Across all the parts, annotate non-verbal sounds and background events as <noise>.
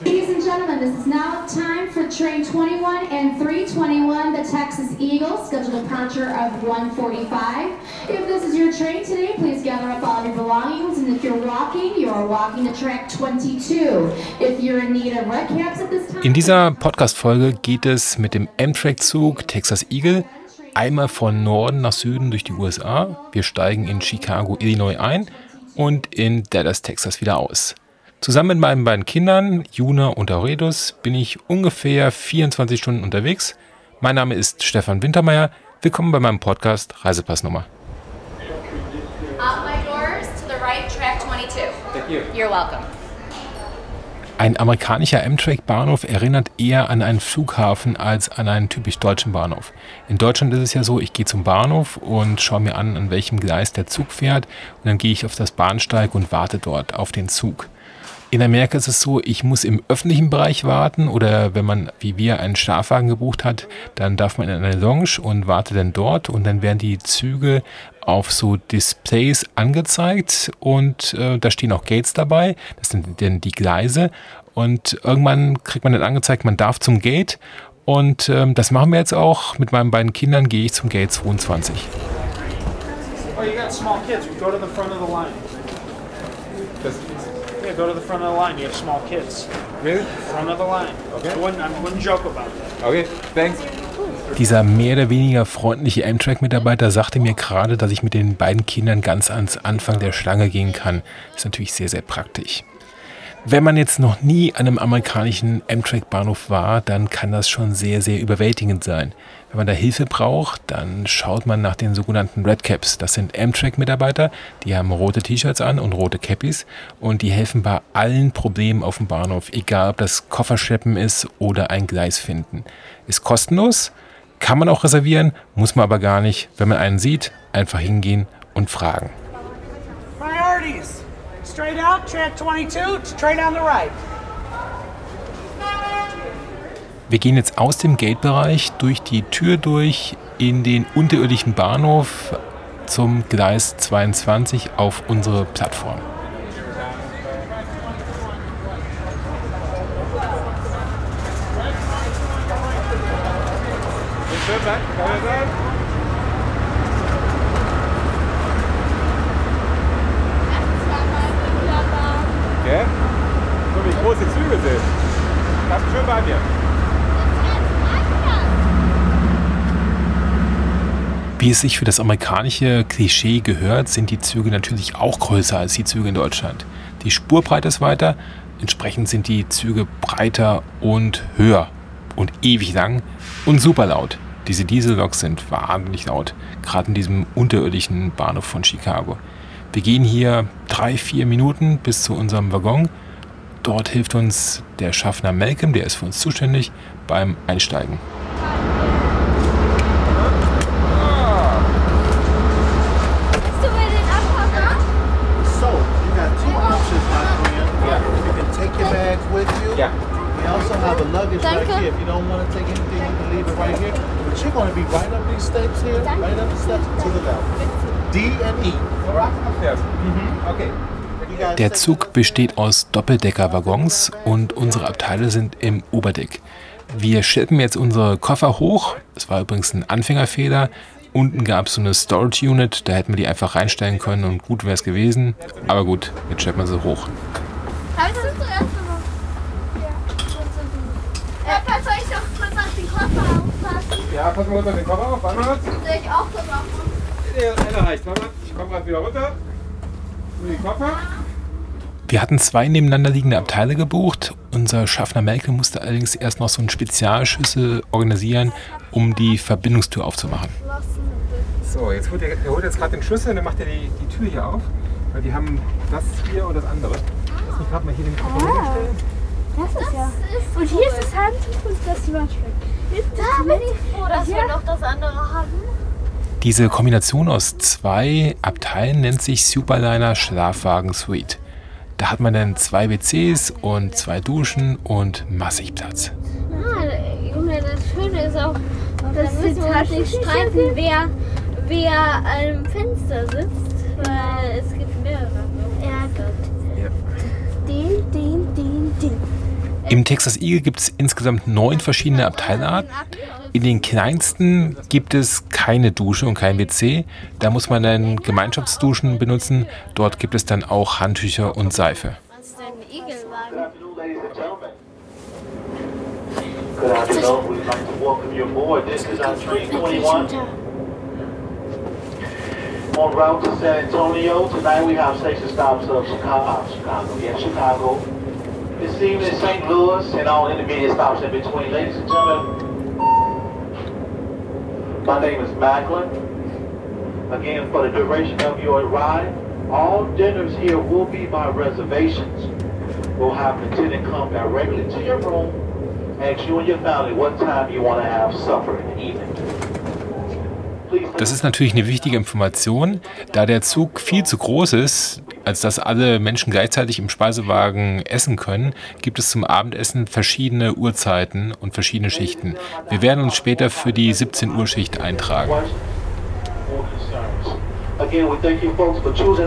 Ladies and gentlemen, this is now time for train 21 and 321, the Texas Eagle, scheduled departure of 145. If this is your train today, please gather up all your belongings, and if you're walking, you're walking to track 22. If you're in need of recaps at this time... In dieser Podcast-Folge geht es mit dem Amtrak-Zug Texas Eagle einmal von Norden nach Süden durch die USA. Wir steigen in Chicago, Illinois ein und in Dallas, Texas wieder aus. Zusammen mit meinen beiden Kindern, Juna und Auredus, bin ich ungefähr 24 Stunden unterwegs. Mein Name ist Stefan Wintermeyer. Willkommen bei meinem Podcast Reisepassnummer. Out my doors to the right, track 22. Thank you. You're welcome. Ein amerikanischer Amtrak-Bahnhof erinnert eher an einen Flughafen als an einen typisch deutschen Bahnhof. In Deutschland ist es ja so, ich gehe zum Bahnhof und schaue mir an, an welchem Gleis der Zug fährt und dann gehe ich auf das Bahnsteig und warte dort auf den Zug. In Amerika ist es so, ich muss im öffentlichen Bereich warten oder wenn man wie wir einen Schlafwagen gebucht hat, dann darf man in eine Lounge und wartet dann dort und dann werden die Züge auf so Displays angezeigt und äh, da stehen auch Gates dabei, das sind dann die Gleise und irgendwann kriegt man dann angezeigt, man darf zum Gate und ähm, das machen wir jetzt auch. Mit meinen beiden Kindern gehe ich zum Gate 22. Oh, you got small kids. Go to the front of the line. Yeah, go to the front of the line. You have small kids. Really? Front of the line. Okay. I wouldn't, I wouldn't joke about that. Okay, thanks. Dieser mehr oder weniger freundliche Amtrak-Mitarbeiter sagte mir gerade, dass ich mit den beiden Kindern ganz ans Anfang der Schlange gehen kann. Das ist natürlich sehr, sehr praktisch. Wenn man jetzt noch nie an einem amerikanischen Amtrak-Bahnhof war, dann kann das schon sehr, sehr überwältigend sein. Wenn man da Hilfe braucht, dann schaut man nach den sogenannten Red Caps. Das sind Amtrak-Mitarbeiter, die haben rote T-Shirts an und rote Cappies und die helfen bei allen Problemen auf dem Bahnhof, egal ob das Kofferschleppen ist oder ein Gleis finden. Ist kostenlos, kann man auch reservieren, muss man aber gar nicht. Wenn man einen sieht, einfach hingehen und fragen. Priorities. Straight out, track 22, straight on the right. Wir gehen jetzt aus dem Gate-Bereich durch die Tür durch in den unterirdischen Bahnhof zum Gleis 22 auf unsere Plattform. Schön, danke. Kann ich sagen? Gell? So wie große Züge sind. Bleib schön bei mir. Wie es sich für das amerikanische Klischee gehört, sind die Züge natürlich auch größer als die Züge in Deutschland. Die Spurbreite ist weiter, entsprechend sind die Züge breiter und höher und ewig lang und super laut. Diese Dieselloks sind wahnsinnig laut, gerade in diesem unterirdischen Bahnhof von Chicago. Wir gehen hier drei, vier Minuten bis zu unserem Waggon. Dort hilft uns der Schaffner Malcolm, der ist für uns zuständig, beim Einsteigen. Bist du bei den Abfahrer? So, you got two options, my friend. You can take your bags with you. Yeah. We also have a luggage right Danke. here. If you don't want to take anything, you can leave it right here. But you're going to be right up these steps here, Danke. right up the steps to the left. D and E. Right? Upstairs. Okay. Der Zug besteht aus Doppeldeckerwaggons und unsere Abteile sind im Oberdeck. Wir schleppen jetzt unsere Koffer hoch. Das war übrigens ein Anfängerfehler. Unten gab es so eine Storage Unit, da hätten wir die einfach reinstellen können und gut wäre es gewesen. Aber gut, jetzt schleppen wir sie hoch. Kannst du zuerst machen? Ja. Papa, soll ich doch kurz auf den Koffer aufpassen? Ja, pass mal unter den Koffer auf. Warte mal. Soll ich auch so machen? Der eine reicht. Warte mal. Ich komme gerade wieder runter. Nur die Koffer. Wir hatten zwei nebeneinander liegende Abteile gebucht. Unser Schaffner Melke musste allerdings erst noch so einen Spezialschlüssel organisieren, um die Verbindungstür aufzumachen. So, jetzt holt er, er holt jetzt gerade den Schlüssel und dann macht er die, die Tür hier auf. Weil die haben das hier und das andere. Lass mich gerade mal hier den Koffer hinstellen. Das ist ja. Und hier ist das Handtuch und das Waschbecken. Da bin ich froh, dass wir noch das andere haben. Diese Kombination aus zwei Abteilen nennt sich Superliner Schlafwagen Suite. Da hat man dann zwei WCs und zwei Duschen und massig Platz. Ah, Junge, das Schöne ist auch, dass die Taschen streiten, wer, wer am Fenster sitzt, weil es gibt mehrere. Ja, gut. Ja. Den, den, den, den. Im Texas Eagle gibt es insgesamt neun verschiedene Abteilarten. In den kleinsten gibt es keine Dusche und kein WC. Da muss man dann Gemeinschaftsduschen benutzen. Dort gibt es dann auch Handtücher und Seife. Was ist denn Igelwagen? Good afternoon. We'd like to welcome you aboard. This is our train 21 en route to San Antonio. Tonight we have station stops of Chicago, Chicago, yeah, Chicago. This evening St. Louis and all intermediate stops in between. Ladies and gentlemen, my name is Macklin. Again, for the duration of your ride, all dinners here will be by reservations. We'll have the attendant come directly to your room ask you and your family what time you want to have supper the evening. Das ist natürlich eine wichtige Information, da der Zug viel zu groß ist, als dass alle Menschen gleichzeitig im Speisewagen essen können, gibt es zum Abendessen verschiedene Uhrzeiten und verschiedene Schichten. Wir werden uns später für die 17 Uhr Schicht eintragen. Again, we thank you folks for choosing?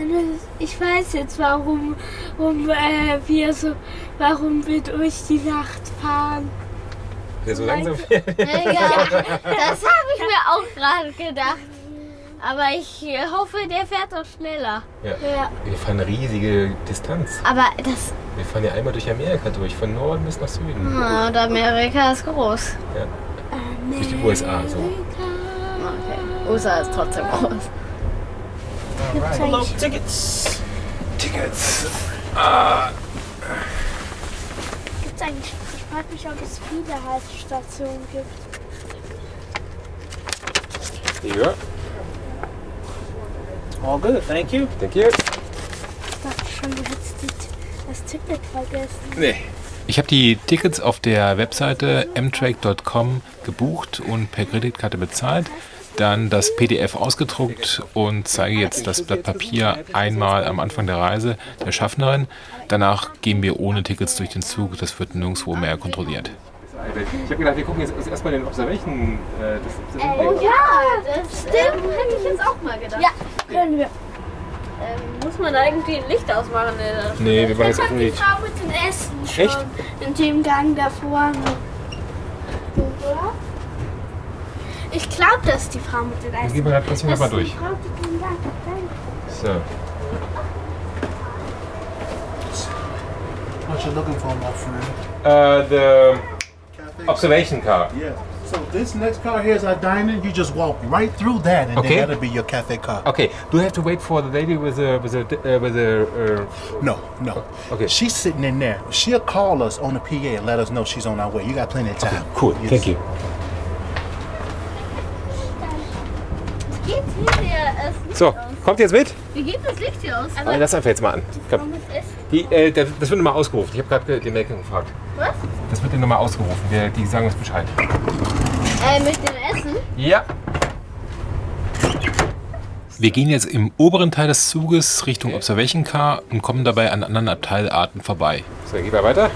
Also, ich weiß jetzt, warum, warum äh, wir so, warum wir durch die Nacht fahren. Der so langsam Ja, <laughs> das habe ich mir auch gerade gedacht. Aber ich äh, hoffe, der fährt auch schneller. Ja. Ja. Wir fahren eine riesige Distanz. Aber das. Wir fahren ja einmal durch Amerika durch, von Norden bis nach Süden. Ah, und Amerika ist groß. Ja. Durch die USA. So. Okay. USA ist trotzdem groß. Hello, tickets. Tickets. Gibt's eigentlich, ich frage mich, ob es viele Haltestationen gibt. Ja, All good, thank you. thank you. Ich dachte schon, du hättest das Ticket vergessen. Nee. Ich habe die Tickets auf der Webseite mtrack.com gebucht und per Kreditkarte bezahlt, dann das PDF ausgedruckt und zeige jetzt das Blatt Papier einmal am Anfang der Reise der Schaffnerin. Danach gehen wir ohne Tickets durch den Zug, das wird nirgendwo mehr kontrolliert. Ich habe gedacht, wir gucken jetzt erstmal den Observation. Äh, das Oh ja, das stimmt. hätte ich jetzt auch mal gedacht. Ja, können wir. Ähm, muss man da irgendwie ein Licht ausmachen? In Nee, wir machen jetzt die nicht. Frau mit dem Essen schon Echt? in dem Gang da vorne. Oder? Ich glaube, das ist die Frau mit dem Dann Essen. gehen wir gerade trotzdem Das mal durch. So. What you looking for, my friend? Uh, the Cafe? observation car. Yeah. So this next car here is our dining. You just walk right through that, and Okay. then that'll be your cafe car. Okay, do you have to wait for the lady with the with the uh, with the uh, No, no. Okay. She's sitting in there. She'll call us on the PA and let us know she's on our way. You got plenty of time. cool? Yes. Thank you. Geht hinter Essen. So, kommt jetzt mit? Wie geht das Licht hier aus? Aber lass einfach jetzt mal an. Komm. Die, äh, das das wird nochmal ausgerufen. Ich habe gerade den Melken gefragt. Was? Das wird nochmal ausgerufen. Wir, die sagen uns Bescheid. Äh, mit dem Essen? Ja. Wir gehen jetzt im oberen Teil des Zuges Richtung Observation Car und kommen dabei an anderen Abteilarten vorbei. So, gehen wir weiter.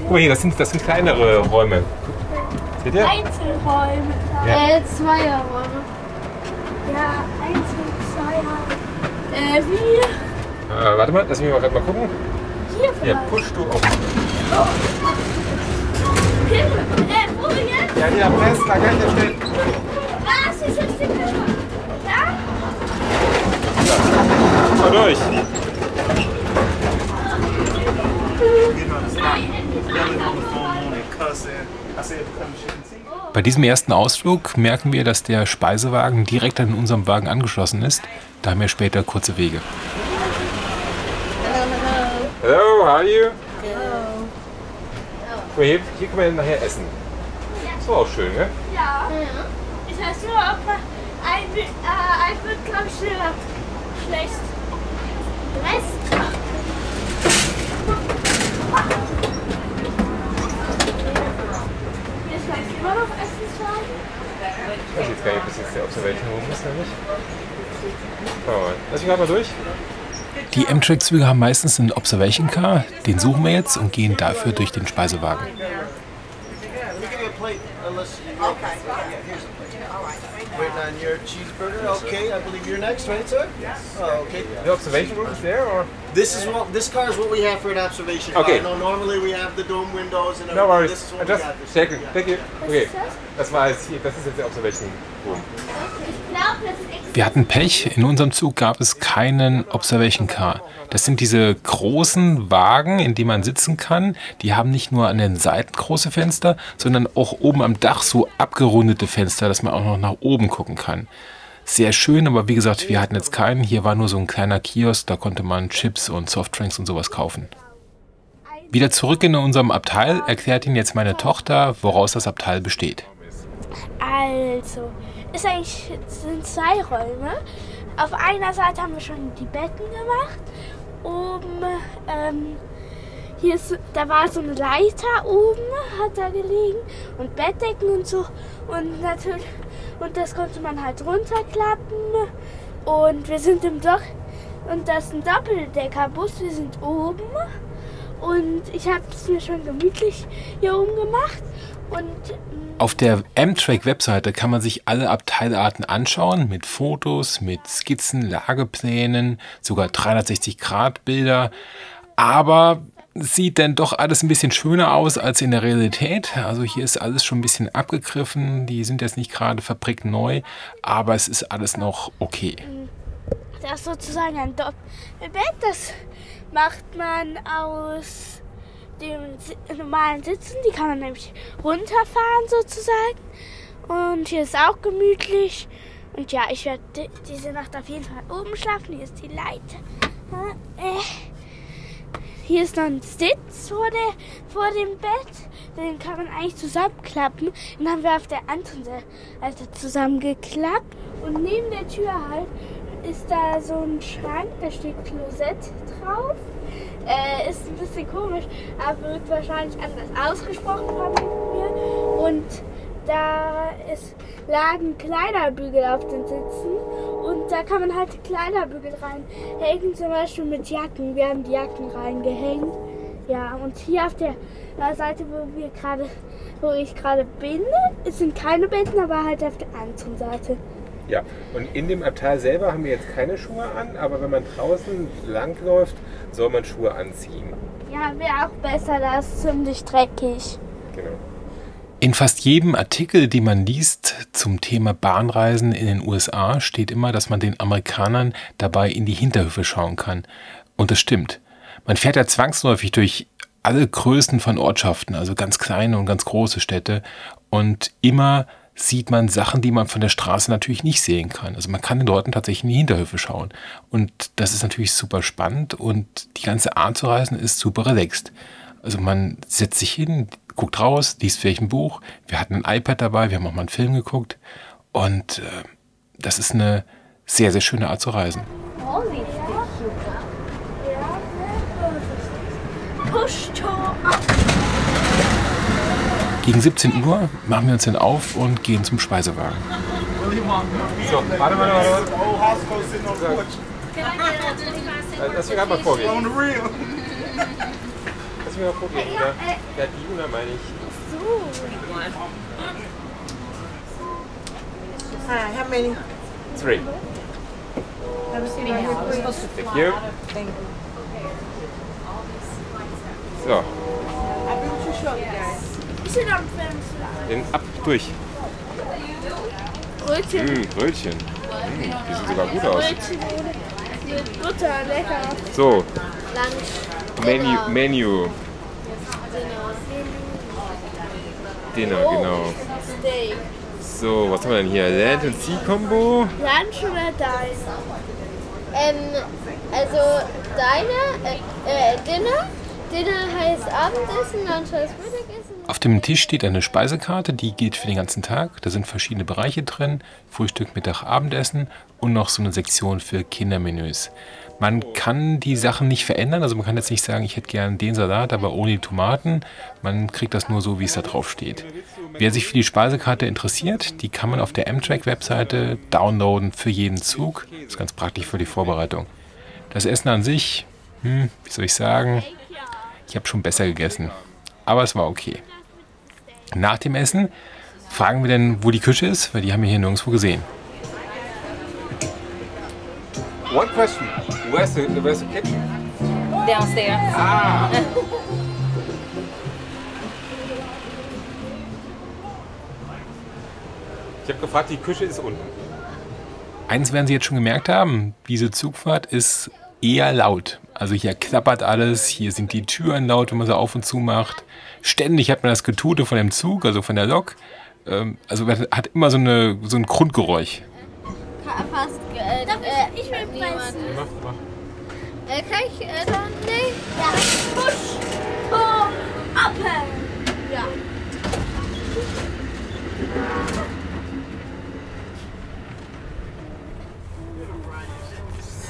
Guck mal hier, das sind, das sind kleinere Räume. Ihr? Einzelräume. Ja. Äh, Zweierräume. Ja, Einzel, Zweier. Äh, wie? Äh, warte mal, lass mich mal gerade mal gucken. Hier Ja, vielleicht. push du auf. Hier, äh, wo jetzt? Ja, hier, press, da gleich der Stelle. Was? Ist das Ding schon? Ja? Mal durch. Bei diesem ersten Ausflug merken wir, dass der Speisewagen direkt an unserem Wagen angeschlossen ist. Da haben wir später kurze Wege. Hello, how are you? Mal, hier, hier können wir nachher essen. Das war auch schön, ne? Ja. Ich weiß nur, ob man ein, äh, ein wird, glaube ich. Schlecht. Rest. Hier ist vielleicht immer noch Essenswagen. Ich weiß jetzt gar nicht, ob das jetzt der Observation ist oder nicht. Mal. Lass mich gerade mal durch. Die Amtrak-Züge haben meistens einen Observation Car. Den suchen wir jetzt und gehen dafür durch den Speisewagen. let Waiting on your cheeseburger. Okay, I believe you're next, right, sir? Yes. Oh, okay. The observation room is there, or? This is what this car is what we have for an observation Okay. car. No, normally we have the dome windows and everything. No worries. This is I what we just have. This checking. Thank you. Okay. ist das? Das war jetzt hier, das ist jetzt der Observation Room. Ich Wir hatten Pech. In unserem Zug gab es keinen Observation Car. Das sind diese großen Wagen, in denen man sitzen kann. Die haben nicht nur an den Seiten große Fenster, sondern auch oben am Dach so abgerundete Fenster, dass man auch noch nach oben gucken kann. Sehr schön, aber wie gesagt, wir hatten jetzt keinen. Hier war nur so ein kleiner Kiosk, da konnte man Chips und Softdrinks und sowas kaufen. Wieder zurück in unserem Abteil erklärt Ihnen jetzt meine Tochter, woraus das Abteil besteht. Also, ist eigentlich sind zwei Räume. Auf einer Seite haben wir schon die Betten gemacht. Oben, ähm, hier ist, da war so eine Leiter oben, hat da gelegen und Bettdecken und so. Und natürlich, und das konnte man halt runterklappen. Und wir sind im Dock, und das ist ein Doppeldeckerbus, wir sind oben. Und ich habe es mir schon gemütlich hier oben gemacht. Mm, Auf der Amtrak-Webseite kann man sich alle Abteilarten anschauen, mit Fotos, mit Skizzen, Lageplänen, sogar 360-Grad-Bilder. Aber es sieht dann doch alles ein bisschen schöner aus als in der Realität. Also hier ist alles schon ein bisschen abgegriffen. Die sind jetzt nicht gerade fabrikneu, aber es ist alles noch okay. Das ist sozusagen ein Doppelbett. Das macht man aus dem normalen Sitzen. Die kann man nämlich runterfahren sozusagen. Und hier ist auch gemütlich. Und ja, ich werde di- diese Nacht auf jeden Fall oben schlafen. Hier ist die Leiter. Äh, Hier ist noch ein Sitz vor, der, vor dem Bett. Den kann man eigentlich zusammenklappen. Den haben wir auf der anderen Seite zusammengeklappt. Und neben der Tür halt ist da so ein Schrank, da steht Klosett drauf. Äh, ist ein bisschen komisch, aber wird wahrscheinlich anders ausgesprochen von mir. Und da ist, lagen Kleiderbügel auf den Sitzen und da kann man halt Kleiderbügel reinhängen, zum Beispiel mit Jacken. Wir haben die Jacken reingehängt. Ja, und hier auf der Seite, wo wir gerade, wo ich gerade bin, es sind keine Betten, aber halt auf der anderen Seite. Ja, und in dem Abteil selber haben wir jetzt keine Schuhe an, aber wenn man draußen langläuft, soll man Schuhe anziehen. Ja, wäre auch besser, da ist ziemlich dreckig. Genau. In fast jedem Artikel, den man liest zum Thema Bahnreisen in den USA, steht immer, dass man den Amerikanern dabei in die Hinterhöfe schauen kann. Und das stimmt. Man fährt ja zwangsläufig durch alle Größen von Ortschaften, also ganz kleine und ganz große Städte. Und immer sieht man Sachen, die man von der Straße natürlich nicht sehen kann. Also man kann dort tatsächlich in die Hinterhöfe schauen. Und das ist natürlich super spannend und die ganze Art zu reisen ist super relaxed. Also man setzt sich hin, guckt raus, liest vielleicht ein Buch. Wir hatten ein iPad dabei, wir haben auch mal einen Film geguckt. Und äh, das ist eine sehr, sehr schöne Art zu reisen. Push-Tor. Gegen 17 Uhr machen wir uns dann auf und gehen zum Speisewagen. So, warte, warte, warte. Lass mich gerade mal vorgehen. Lass mich mal vorgehen. Ja, ja die Una meine ich. Hi, how many? Three. Thank you. So, Ist hier den ab durch. Brötchen, Mm, Brötchen. Mm, die sehen sogar gut aus. Brötchen mit Butter, lecker. So, Lunch. Menu. Menu. Dinner, genau. Steak. So, was haben wir denn hier? Land und Sea Combo. Lunch oder dein? Ähm, also deine, äh, äh, Dinner. Dinner heißt Abendessen, Lunch heißt Mittagessen. Auf dem Tisch steht eine Speisekarte, die geht für den ganzen Tag. Da sind verschiedene Bereiche drin. Frühstück, Mittag, Abendessen und noch so eine Sektion für Kindermenüs. Man kann die Sachen nicht verändern. Also man kann jetzt nicht sagen, ich hätte gern den Salat, aber ohne die Tomaten. Man kriegt das nur so, wie es da drauf steht. Wer sich für die Speisekarte interessiert, die kann man auf der Amtrak-Webseite downloaden für jeden Zug. Das ist ganz praktisch für die Vorbereitung. Das Essen an sich, hm, wie soll ich sagen, ich habe schon besser gegessen. Aber es war okay. Nach dem Essen fragen wir dann, wo die Küche ist, weil die haben wir hier nirgendwo gesehen. One question. Where's the, where's the kitchen? Downstairs. Ah. Ich habe gefragt, die Küche ist unten. Eins werden Sie jetzt schon gemerkt haben, diese Zugfahrt ist eher laut. Also hier klappert alles, hier sind die Türen laut, wenn man sie auf und zu macht. Ständig hat man das Getute von dem Zug, also von der Lok. Ähm, also man hat immer so, eine, so ein Grundgeräusch. Fast. Äh, äh, ich will pressen. Mach, mach. Äh, kann ich äh, dann nicht? Ja. Push. Pull. Up. Ja.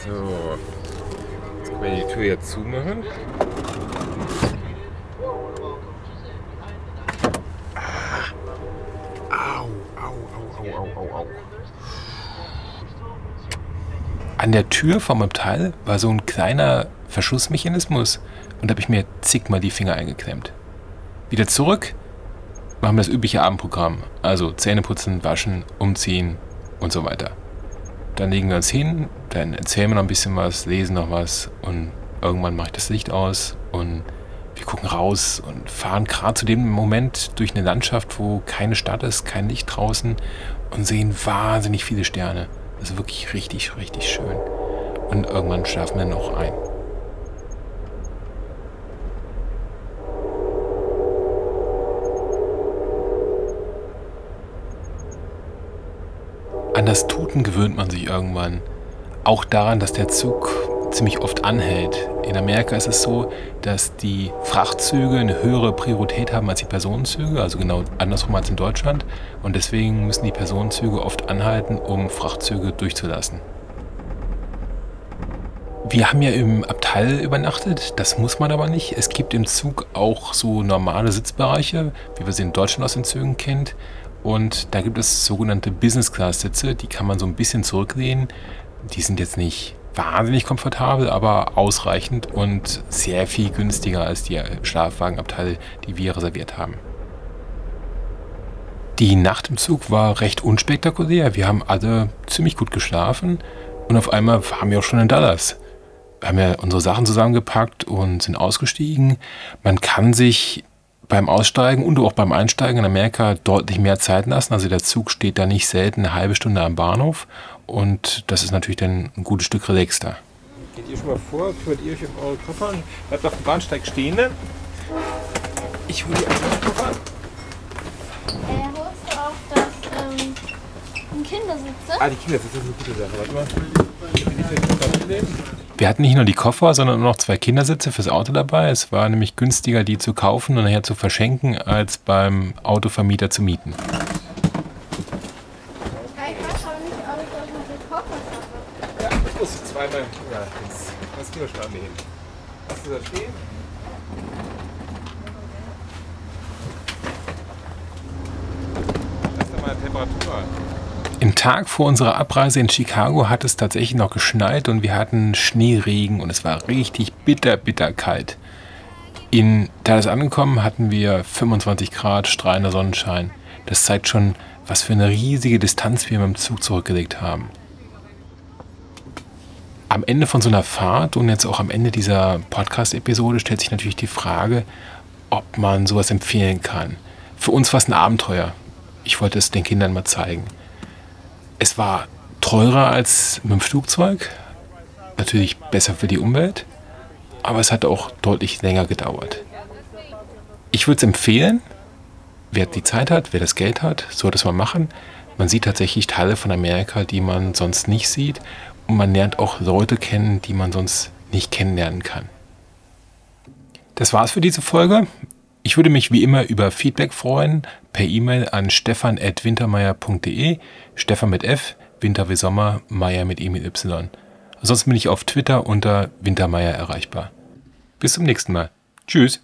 So. Können wir die Tür jetzt zumachen. Ah. Au, au, au, au, au, au. An der Tür vom Abteil war so ein kleiner Verschlussmechanismus und da habe ich mir zigmal die Finger eingeklemmt. Wieder zurück, machen wir das übliche Abendprogramm. Also Zähne putzen, waschen, umziehen und so weiter. Dann legen wir uns hin, dann erzählen wir noch ein bisschen was, lesen noch was und irgendwann mache ich das Licht aus und wir gucken raus und fahren gerade zu dem Moment durch eine Landschaft, wo keine Stadt ist, kein Licht draußen und sehen wahnsinnig viele Sterne. Das ist wirklich richtig, richtig schön. Und irgendwann schlafen wir noch ein. An das Tuten gewöhnt man sich irgendwann. Auch daran, dass der Zug ziemlich oft anhält. In Amerika ist es so, dass die Frachtzüge eine höhere Priorität haben als die Personenzüge, also genau andersrum als in Deutschland. Und deswegen müssen die Personenzüge oft anhalten, um Frachtzüge durchzulassen. Wir haben ja im Abteil übernachtet, das muss man aber nicht. Es gibt im Zug auch so normale Sitzbereiche, wie wir sie in Deutschland aus den Zügen kennt. Und da gibt es sogenannte Business-Class-Sitze, die kann man so ein bisschen zurücklehnen. Die sind jetzt nicht wahnsinnig komfortabel, aber ausreichend und sehr viel günstiger als die Schlafwagenabteile, die wir reserviert haben. Die Nacht im Zug war recht unspektakulär. Wir haben alle ziemlich gut geschlafen und auf einmal waren wir auch schon in Dallas. Wir haben ja unsere Sachen zusammengepackt und sind ausgestiegen. Man kann sich beim Aussteigen und auch beim Einsteigen in Amerika deutlich mehr Zeit lassen. Also der Zug steht da nicht selten eine halbe Stunde am Bahnhof und das ist natürlich dann ein gutes Stück relaxter. Geht ihr schon mal vor, kümmert ihr euch um eure Koffer und bleibt auf dem Bahnsteig stehen. Ne? Ich hole die anderen Koffer. Äh, holst du auch das, ähm, ein Kindersitze? Ah, die Kindersitze sind eine gute Sache. Warte mal. Will die mitnehmen? Wir hatten nicht nur die Koffer, sondern noch zwei Kindersitze fürs Auto dabei. Es war nämlich günstiger, die zu kaufen und nachher zu verschenken, als beim Autovermieter zu mieten. Zweimal. Ja, schon an mir hin. Hast du da stehen? Lass doch mal Temperatur. Im Tag vor unserer Abreise in Chicago hat es tatsächlich noch geschneit und wir hatten Schneeregen und es war richtig bitter, bitter kalt. In Dallas angekommen hatten wir 25 Grad, strahlender Sonnenschein. Das zeigt schon, was für eine riesige Distanz wir mit dem Zug zurückgelegt haben. Am Ende von so einer Fahrt und jetzt auch am Ende dieser Podcast-Episode stellt sich natürlich die Frage, ob man sowas empfehlen kann. Für uns war es ein Abenteuer. Ich wollte es den Kindern mal zeigen. Es war teurer als mit dem Flugzeug, natürlich besser für die Umwelt, aber es hat auch deutlich länger gedauert. Ich würde es empfehlen, wer die Zeit hat, wer das Geld hat, sollte es mal machen. Man sieht tatsächlich Teile von Amerika, die man sonst nicht sieht und man lernt auch Leute kennen, die man sonst nicht kennenlernen kann. Das war's für diese Folge. Ich würde mich wie immer über Feedback freuen, per E-Mail an stefan.wintermeier.de, Stefan mit F, Winter wie Sommer, Meier mit E mit Y. Ansonsten bin ich auf Twitter unter Wintermeier erreichbar. Bis zum nächsten Mal. Tschüss.